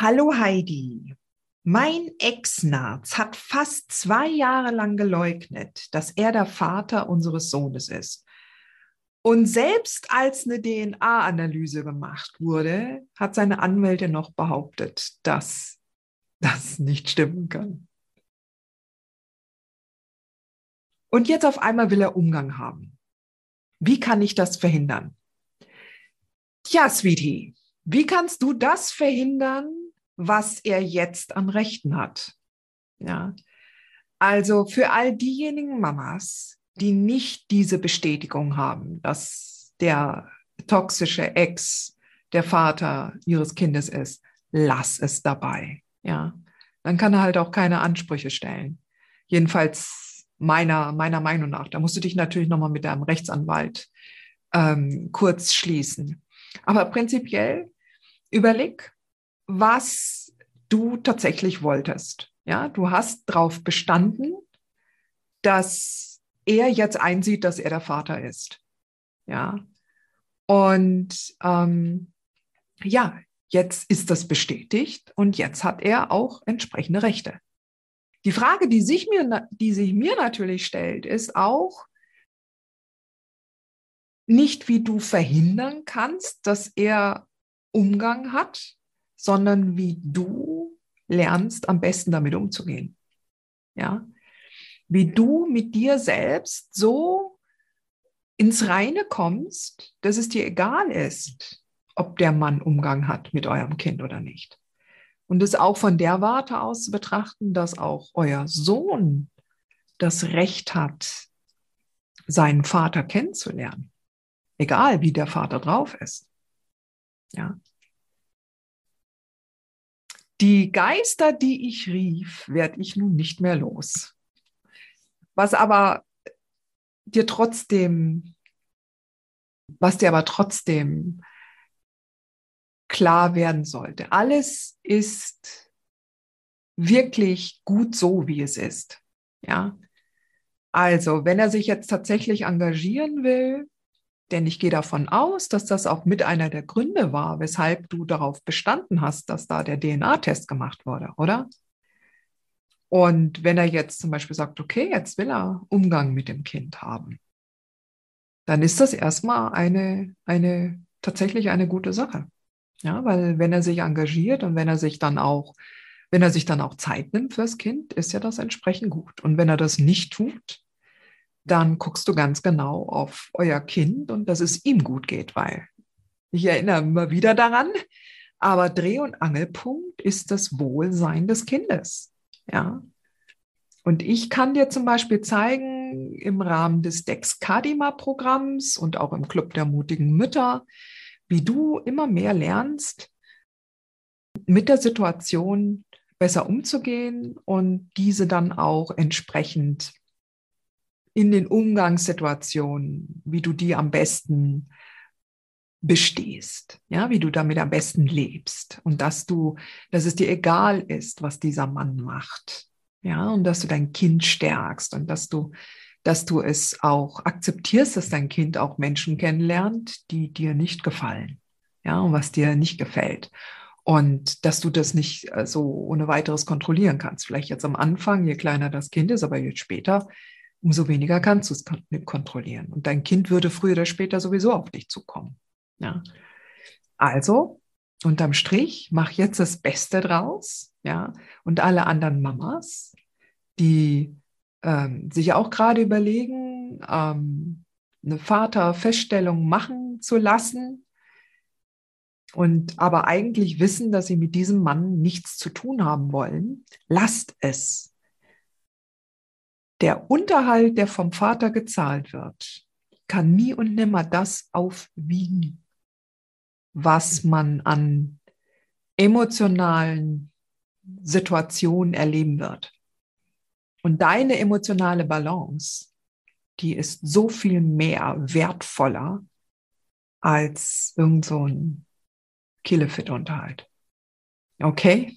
Hallo Heidi. Mein Ex-Narz hat fast zwei Jahre lang geleugnet, dass er der Vater unseres Sohnes ist. Und selbst als eine DNA-Analyse gemacht wurde, hat seine Anwälte noch behauptet, dass das nicht stimmen kann. Und jetzt auf einmal will er Umgang haben. Wie kann ich das verhindern? Tja, Sweetie, wie kannst du das verhindern, was er jetzt an Rechten hat. Ja. Also für all diejenigen Mamas, die nicht diese Bestätigung haben, dass der toxische Ex der Vater ihres Kindes ist, lass es dabei. Ja. Dann kann er halt auch keine Ansprüche stellen. Jedenfalls meiner, meiner Meinung nach. Da musst du dich natürlich nochmal mit deinem Rechtsanwalt ähm, kurz schließen. Aber prinzipiell überleg, was du tatsächlich wolltest. Ja, du hast darauf bestanden, dass er jetzt einsieht, dass er der Vater ist. Ja. Und ähm, ja, jetzt ist das bestätigt und jetzt hat er auch entsprechende Rechte. Die Frage, die sich mir, die sich mir natürlich stellt, ist auch nicht, wie du verhindern kannst, dass er Umgang hat sondern wie du lernst, am besten damit umzugehen. Ja, wie du mit dir selbst so ins Reine kommst, dass es dir egal ist, ob der Mann Umgang hat mit eurem Kind oder nicht. Und es auch von der Warte aus zu betrachten, dass auch euer Sohn das Recht hat, seinen Vater kennenzulernen. Egal, wie der Vater drauf ist. Ja. Die Geister, die ich rief, werde ich nun nicht mehr los. Was aber dir trotzdem, was dir aber trotzdem klar werden sollte. Alles ist wirklich gut so, wie es ist. Ja. Also, wenn er sich jetzt tatsächlich engagieren will, denn ich gehe davon aus, dass das auch mit einer der Gründe war, weshalb du darauf bestanden hast, dass da der DNA-Test gemacht wurde, oder? Und wenn er jetzt zum Beispiel sagt, okay, jetzt will er Umgang mit dem Kind haben, dann ist das erstmal eine, eine, tatsächlich eine gute Sache. Ja, weil wenn er sich engagiert und wenn er sich dann auch, wenn er sich dann auch Zeit nimmt fürs Kind, ist ja das entsprechend gut. Und wenn er das nicht tut, dann guckst du ganz genau auf euer Kind und dass es ihm gut geht, weil ich erinnere immer wieder daran, aber Dreh- und Angelpunkt ist das Wohlsein des Kindes. Ja. Und ich kann dir zum Beispiel zeigen, im Rahmen des Dex Kadima-Programms und auch im Club der mutigen Mütter, wie du immer mehr lernst, mit der Situation besser umzugehen und diese dann auch entsprechend in den Umgangssituationen, wie du die am besten bestehst, ja, wie du damit am besten lebst und dass du, dass es dir egal ist, was dieser Mann macht, ja, und dass du dein Kind stärkst und dass du, dass du es auch akzeptierst, dass dein Kind auch Menschen kennenlernt, die dir nicht gefallen, ja, und was dir nicht gefällt. Und dass du das nicht äh, so ohne weiteres kontrollieren kannst. Vielleicht jetzt am Anfang, je kleiner das Kind ist, aber jetzt später umso weniger kannst du es kontrollieren. Und dein Kind würde früher oder später sowieso auf dich zukommen. Ja. Also, unterm Strich, mach jetzt das Beste draus. Ja. Und alle anderen Mamas, die ähm, sich auch gerade überlegen, ähm, eine Vaterfeststellung machen zu lassen und aber eigentlich wissen, dass sie mit diesem Mann nichts zu tun haben wollen, lasst es. Der Unterhalt, der vom Vater gezahlt wird, kann nie und nimmer das aufwiegen, was man an emotionalen Situationen erleben wird. Und deine emotionale Balance, die ist so viel mehr wertvoller als irgend so ein Killefit-Unterhalt. Okay?